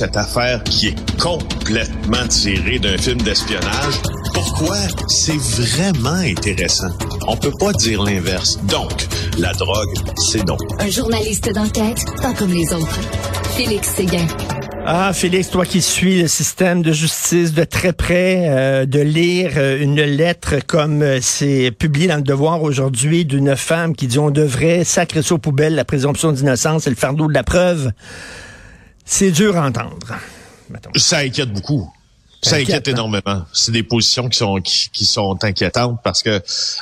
cette affaire qui est complètement tirée d'un film d'espionnage. Pourquoi? C'est vraiment intéressant. On peut pas dire l'inverse. Donc, la drogue, c'est non. Un journaliste d'enquête, pas comme les autres. Félix Séguin. Ah, Félix, toi qui suis le système de justice de très près, euh, de lire euh, une lettre comme euh, c'est publié dans le Devoir aujourd'hui d'une femme qui dit on devrait sacrer ça aux poubelles la présomption d'innocence et le fardeau de la preuve, c'est dur à entendre. Ça inquiète beaucoup. Ça inquiète hein? énormément. C'est des positions qui sont qui, sont inquiétantes parce que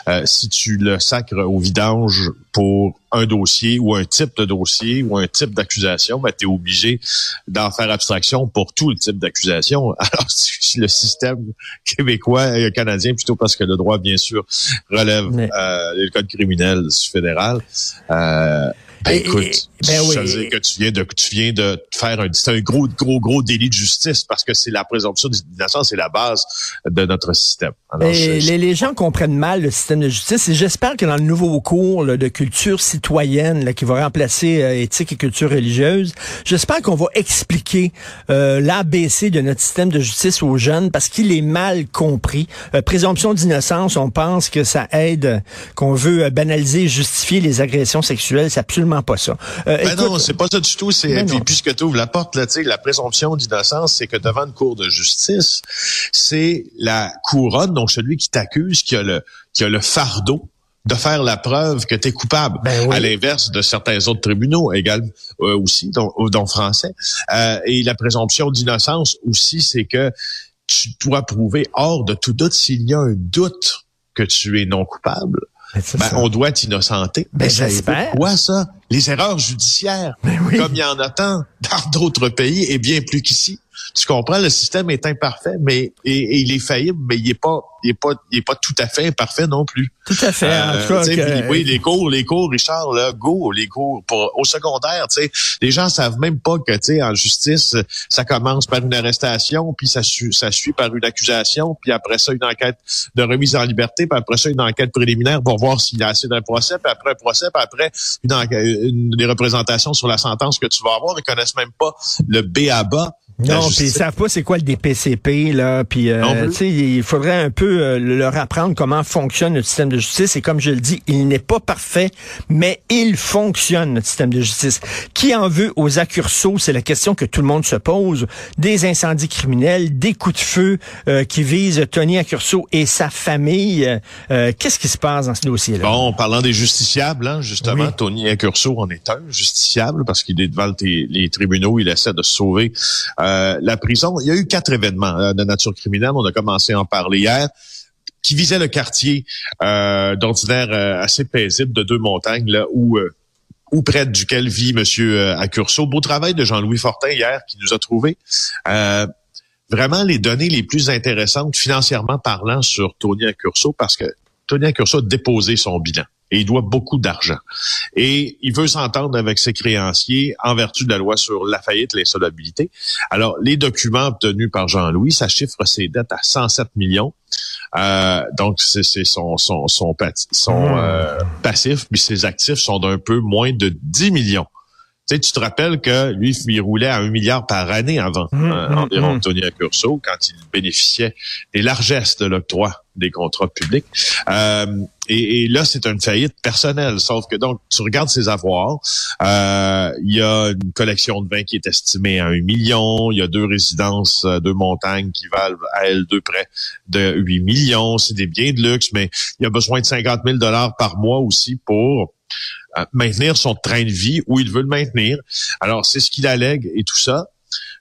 euh, si tu le sacres au vidange pour un dossier ou un type de dossier ou un type d'accusation, ben, tu es obligé d'en faire abstraction pour tout le type d'accusation. Alors, si le système québécois et canadien, plutôt parce que le droit, bien sûr, relève euh, le code criminel fédéral, euh, ben, écoute, ben oui. dire que tu viens de tu viens de faire un c'est un gros gros gros délit de justice parce que c'est la présomption d'innocence c'est la base de notre système. les, les, gens comprennent mal le système de justice et j'espère que dans le nouveau cours de culture citoyenne là, qui va remplacer euh, éthique et culture religieuse, j'espère qu'on va expliquer euh, l'ABC de notre système de justice aux jeunes parce qu'il est mal compris. Euh, présomption d'innocence, on pense que ça aide, qu'on veut banaliser et justifier les agressions sexuelles, c'est absolument pas ça. Euh, ben non, c'est pas ça du tout. C'est puis puisque tu ouvres la porte là, la présomption d'innocence, c'est que devant une cour de justice, c'est la couronne, donc celui qui t'accuse, qui a le qui a le fardeau de faire la preuve que tu es coupable. Ben à l'inverse de certains autres tribunaux également euh, aussi, dont, dont français. Euh, et la présomption d'innocence aussi, c'est que tu dois prouver hors de tout doute s'il y a un doute que tu es non coupable ben, on doit t'innocenter. Ben, j'espère. Quoi ça? Les erreurs judiciaires, ben comme il y en a tant dans d'autres pays et bien plus qu'ici. Tu comprends, le système est imparfait, mais et, il est faillible, mais il est pas, il est pas, il est pas tout à fait imparfait non plus. Tout à fait. Euh, Oui, les cours, les cours, Richard, là, go, les cours pour au secondaire, tu sais, les gens savent même pas que, tu sais, en justice, ça commence par une arrestation, puis ça, suit, ça suit par une accusation, puis après ça une enquête de remise en liberté, puis après ça une enquête préliminaire pour voir s'il y a assez d'un procès, puis après un procès, puis après une, une, des représentations sur la sentence que tu vas avoir. Ils connaissent même pas le B à bas non, puis ils savent pas c'est quoi le DPCP là, puis euh, tu sais, il faudrait un peu euh, leur apprendre comment fonctionne notre système de justice et comme je le dis, il n'est pas parfait, mais il fonctionne notre système de justice. Qui en veut aux accursos, c'est la question que tout le monde se pose. Des incendies criminels, des coups de feu euh, qui visent Tony Accurso et sa famille. Qu'est-ce qui se passe dans ce dossier-là? Bon, parlant des justiciables, hein, justement, Tony Accurso en est un justiciable parce qu'il est devant les, tribunaux, il essaie de se sauver. Euh, la prison. Il y a eu quatre événements euh, de nature criminelle. On a commencé à en parler hier qui visaient le quartier euh, d'ordinaire assez paisible de deux montagnes là où ou près duquel vit Monsieur Accurso. Beau travail de Jean-Louis Fortin hier qui nous a trouvé vraiment les données les plus intéressantes financièrement parlant sur Tony Accurso parce que Tony Accurso a déposé son bilan et il doit beaucoup d'argent. Et il veut s'entendre avec ses créanciers en vertu de la loi sur la faillite et l'insolvabilité. Alors, les documents obtenus par Jean-Louis, ça chiffre ses dettes à 107 millions. Euh, donc, c'est son, son, son, son hmm. euh, passif, puis ses actifs sont d'un peu moins de 10 millions. Tu, sais, tu te rappelles que lui, il roulait à un milliard par année avant, mmh, euh, mmh, environ, mmh. Tony Accurso, quand il bénéficiait des largesses de l'octroi des contrats publics. Euh, et, là, c'est une faillite personnelle. Sauf que donc, tu regardes ses avoirs, euh, il y a une collection de vins qui est estimée à un million, il y a deux résidences, deux montagnes qui valent à elles deux près de 8 millions. C'est des biens de luxe, mais il y a besoin de 50 000 dollars par mois aussi pour maintenir son train de vie où il veut le maintenir. Alors, c'est ce qu'il allègue et tout ça.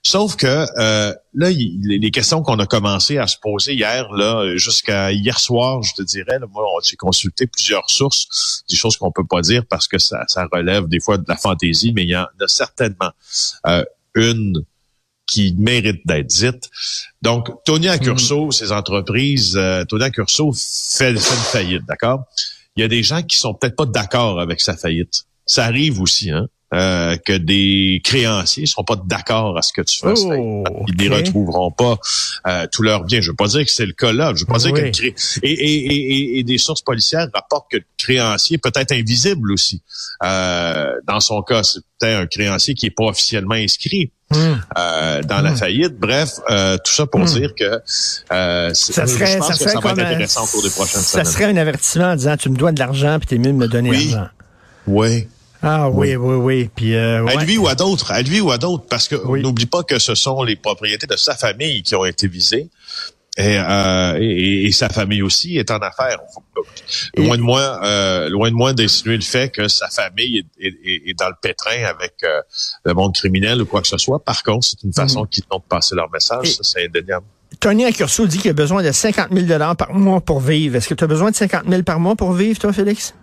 Sauf que euh, là, les questions qu'on a commencé à se poser hier, là, jusqu'à hier soir, je te dirais, là, moi, j'ai consulté plusieurs sources, des choses qu'on peut pas dire parce que ça, ça relève des fois de la fantaisie, mais il y en a certainement euh, une qui mérite d'être dite. Donc, Tony Accurso, mm. ses entreprises, euh, Tony Accurso fait, fait une faillite, d'accord? Il y a des gens qui sont peut-être pas d'accord avec sa faillite. Ça arrive aussi, hein? Euh, que des créanciers sont pas d'accord à ce que tu fais. Oh, Ils ne retrouveront pas euh, tout leur bien. Je veux pas dire que c'est le cas là. Je veux pas dire que le cré... et, et, et, et, des sources policières rapportent que le créancier peut être invisible aussi. Euh, dans son cas, c'est peut-être un créancier qui est pas officiellement inscrit. Hmm. Euh, dans la hmm. faillite. Bref, euh, tout ça pour hmm. dire que euh, ça serait, ça, serait va être intéressant au cours des prochaines ça serait un avertissement en disant tu me dois de l'argent puis t'es mieux de me donner oui. l'argent. Oui. Ah oui, oui, oui. Puis, euh, À lui ou à d'autres, à lui ou à d'autres, parce que n'oublie pas que ce sont les propriétés de sa famille qui ont été visées. Et, euh, et, sa famille aussi est en affaires. Loin de moi, euh, loin de moi d'insinuer le fait que sa famille est, est, dans le pétrin avec euh, le monde criminel ou quoi que ce soit. Par contre, c'est une façon mhm. qu'ils ont de passer leur message. ça, c'est indéniable. Tony Accurso dit qu'il a besoin de 50 000 par mois pour vivre. Est-ce que tu as besoin de 50 000 par mois pour vivre, toi, Félix?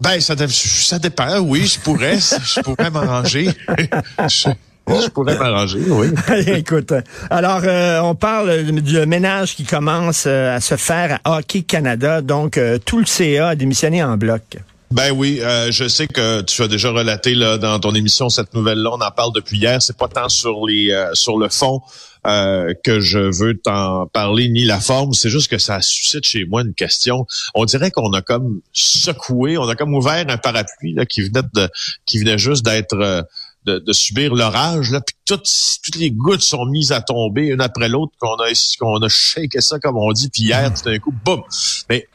Ben, ça, ça dépend, oui, je pourrais, je pourrais m'arranger. je, pourrais m'arranger, oui. Écoute, alors euh, on parle du ménage qui commence euh, à se faire à Hockey Canada, donc euh, tout le CA a démissionné en bloc. Ben oui, je sais que tu as déjà relaté là dans ton émission cette nouvelle-là. On en parle depuis hier. C'est pas tant sur les sur le fond euh, que je veux t'en parler ni la forme. C'est juste que ça suscite chez moi une question. On dirait qu'on a comme secoué, on a comme ouvert un parapluie là, qui venait de, qui venait juste d'être euh, de, subir l'orage, là, puis toutes, toutes les gouttes sont mises à tomber une après l'autre, qu'on a qu'on a shaké ça comme on dit, puis hier, tout d'un coup, boum. Mais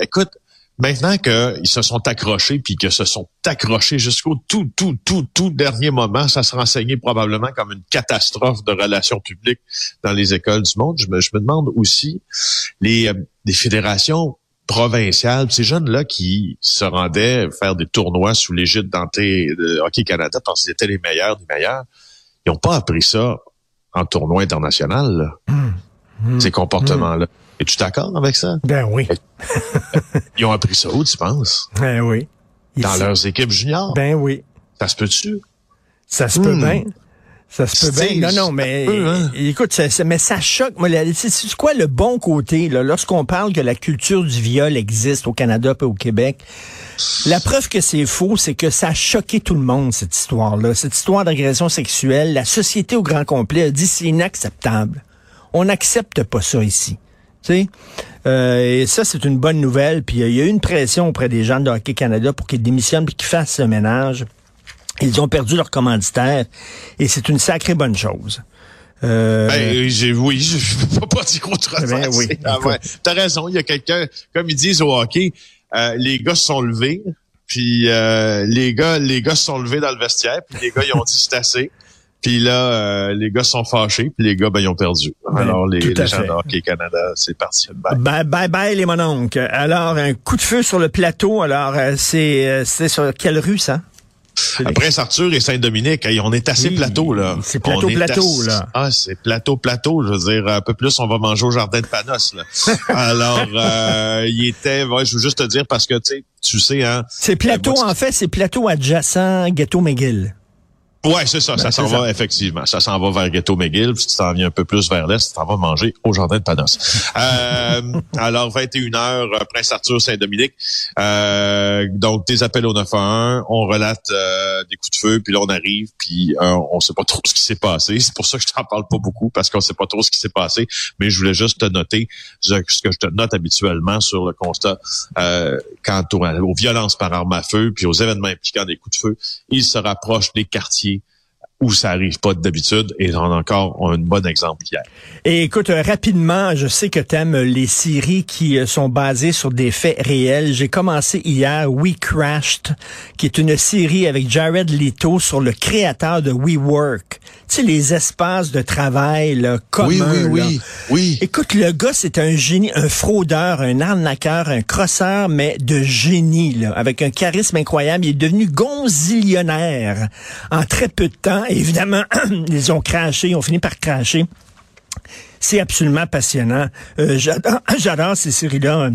écoute, Maintenant qu'ils se sont accrochés, puis que se sont accrochés jusqu'au tout, tout, tout, tout dernier moment, ça sera enseigné probablement comme une catastrophe de relations publiques dans les écoles du monde. Je me, je me demande aussi les, euh, les fédérations provinciales, ces jeunes-là qui se rendaient faire des tournois sous l'égide de Hockey Canada parce qu'ils étaient les meilleurs des meilleurs, ils n'ont pas appris ça en tournoi international, mmh. Mmh. ces comportements-là. Es-tu d'accord avec ça? Ben oui. Ils ont appris ça où, tu penses? Ben oui. Dans leurs équipes juniors? Ben oui. Ça se peut-tu? Ça se peut hmm. bien. Ça se peut bien. Non, non, mais hein? écoute, ça, mais ça choque. C'est quoi le bon côté, là, lorsqu'on parle que la culture du viol existe au Canada et au Québec? La preuve que c'est faux, c'est que ça a choqué tout le monde, cette histoire-là. Cette histoire d'agression sexuelle, la société au grand complet a dit c'est inacceptable. On n'accepte pas ça ici. Euh, et ça, c'est une bonne nouvelle. Puis euh, il y a eu une pression auprès des gens de Hockey Canada pour qu'ils démissionnent et qu'ils fassent ce ménage. Ils ont perdu leur commanditaire et c'est une sacrée bonne chose. Euh... Ben, j'ai, oui, je peux pas dire autrement. Ben, oui, ah, T'as raison, il y a quelqu'un, comme ils disent au hockey, euh, les gars se sont levés, puis les gars, les gars se sont levés dans le vestiaire, puis les gars ils ont dit c'est assez. Puis là, euh, les gars sont fâchés, puis les gars, ben, ils ont perdu. Ben, Alors, les, les gens de Hockey Canada, c'est parti. Bye. bye. bye bye les mononcles. Alors, un coup de feu sur le plateau. Alors, euh, c'est euh, c'est sur quelle rue, ça? Prince Arthur et Saint-Dominique, on est assez plateau, là. C'est plateau-plateau, là. Ah, c'est plateau-plateau. Je veux dire, un peu plus, on va manger au jardin de Panos, là. Alors, euh, il était, ouais, je veux juste te dire parce que, tu sais, tu sais, hein. C'est plateau, en fait, c'est plateau adjacent Ghetto McGill. Ouais, c'est ça. ça ben, s'en va, effectivement. Ça s'en va vers Ghetto McGill. Puis tu t'en viens un peu plus vers l'est, tu t'en vas manger au Jardin de Panos. euh, alors, 21h, euh, Prince Arthur, Saint-Dominique. Euh, donc, des appels au 911. On relate euh, des coups de feu. Puis là, on arrive. Puis on sait pas trop ce qui s'est passé. C'est pour ça que je t'en parle pas beaucoup, parce qu'on sait pas trop ce qui s'est passé. Mais je voulais juste te noter ce que je te note habituellement sur le constat quant aux violences par arme à feu, puis aux événements impliquant des coups de feu. Il se rapproche des quartiers où ça arrive pas d'habitude et on a encore un bon exemple hier. Et écoute, euh, rapidement, je sais que tu aimes les séries qui euh, sont basées sur des faits réels. J'ai commencé hier We Crashed, qui est une série avec Jared Leto sur le créateur de WeWork. Tu sais, les espaces de travail là, communs. Oui, oui, oui, oui. Écoute, le gars, c'est un génie, un fraudeur, un arnaqueur, un crosseur, mais de génie, là, avec un charisme incroyable. Il est devenu gonzillionnaire en très peu de temps évidemment, ils ont craché, ils ont fini par cracher. C'est absolument passionnant. Euh, j'adore, ces séries-là euh,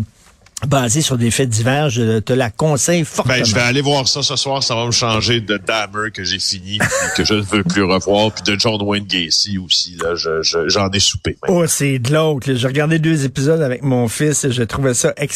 basées sur des faits divers. Je te la conseille fortement. Ben, je vais aller voir ça ce soir. Ça va me changer de Dahmer que j'ai fini, que je ne veux plus revoir, puis de John Wayne Gacy aussi. Là, j'en ai soupé. Oh, c'est de l'autre. J'ai regardé deux épisodes avec mon fils et je trouvais ça excellent.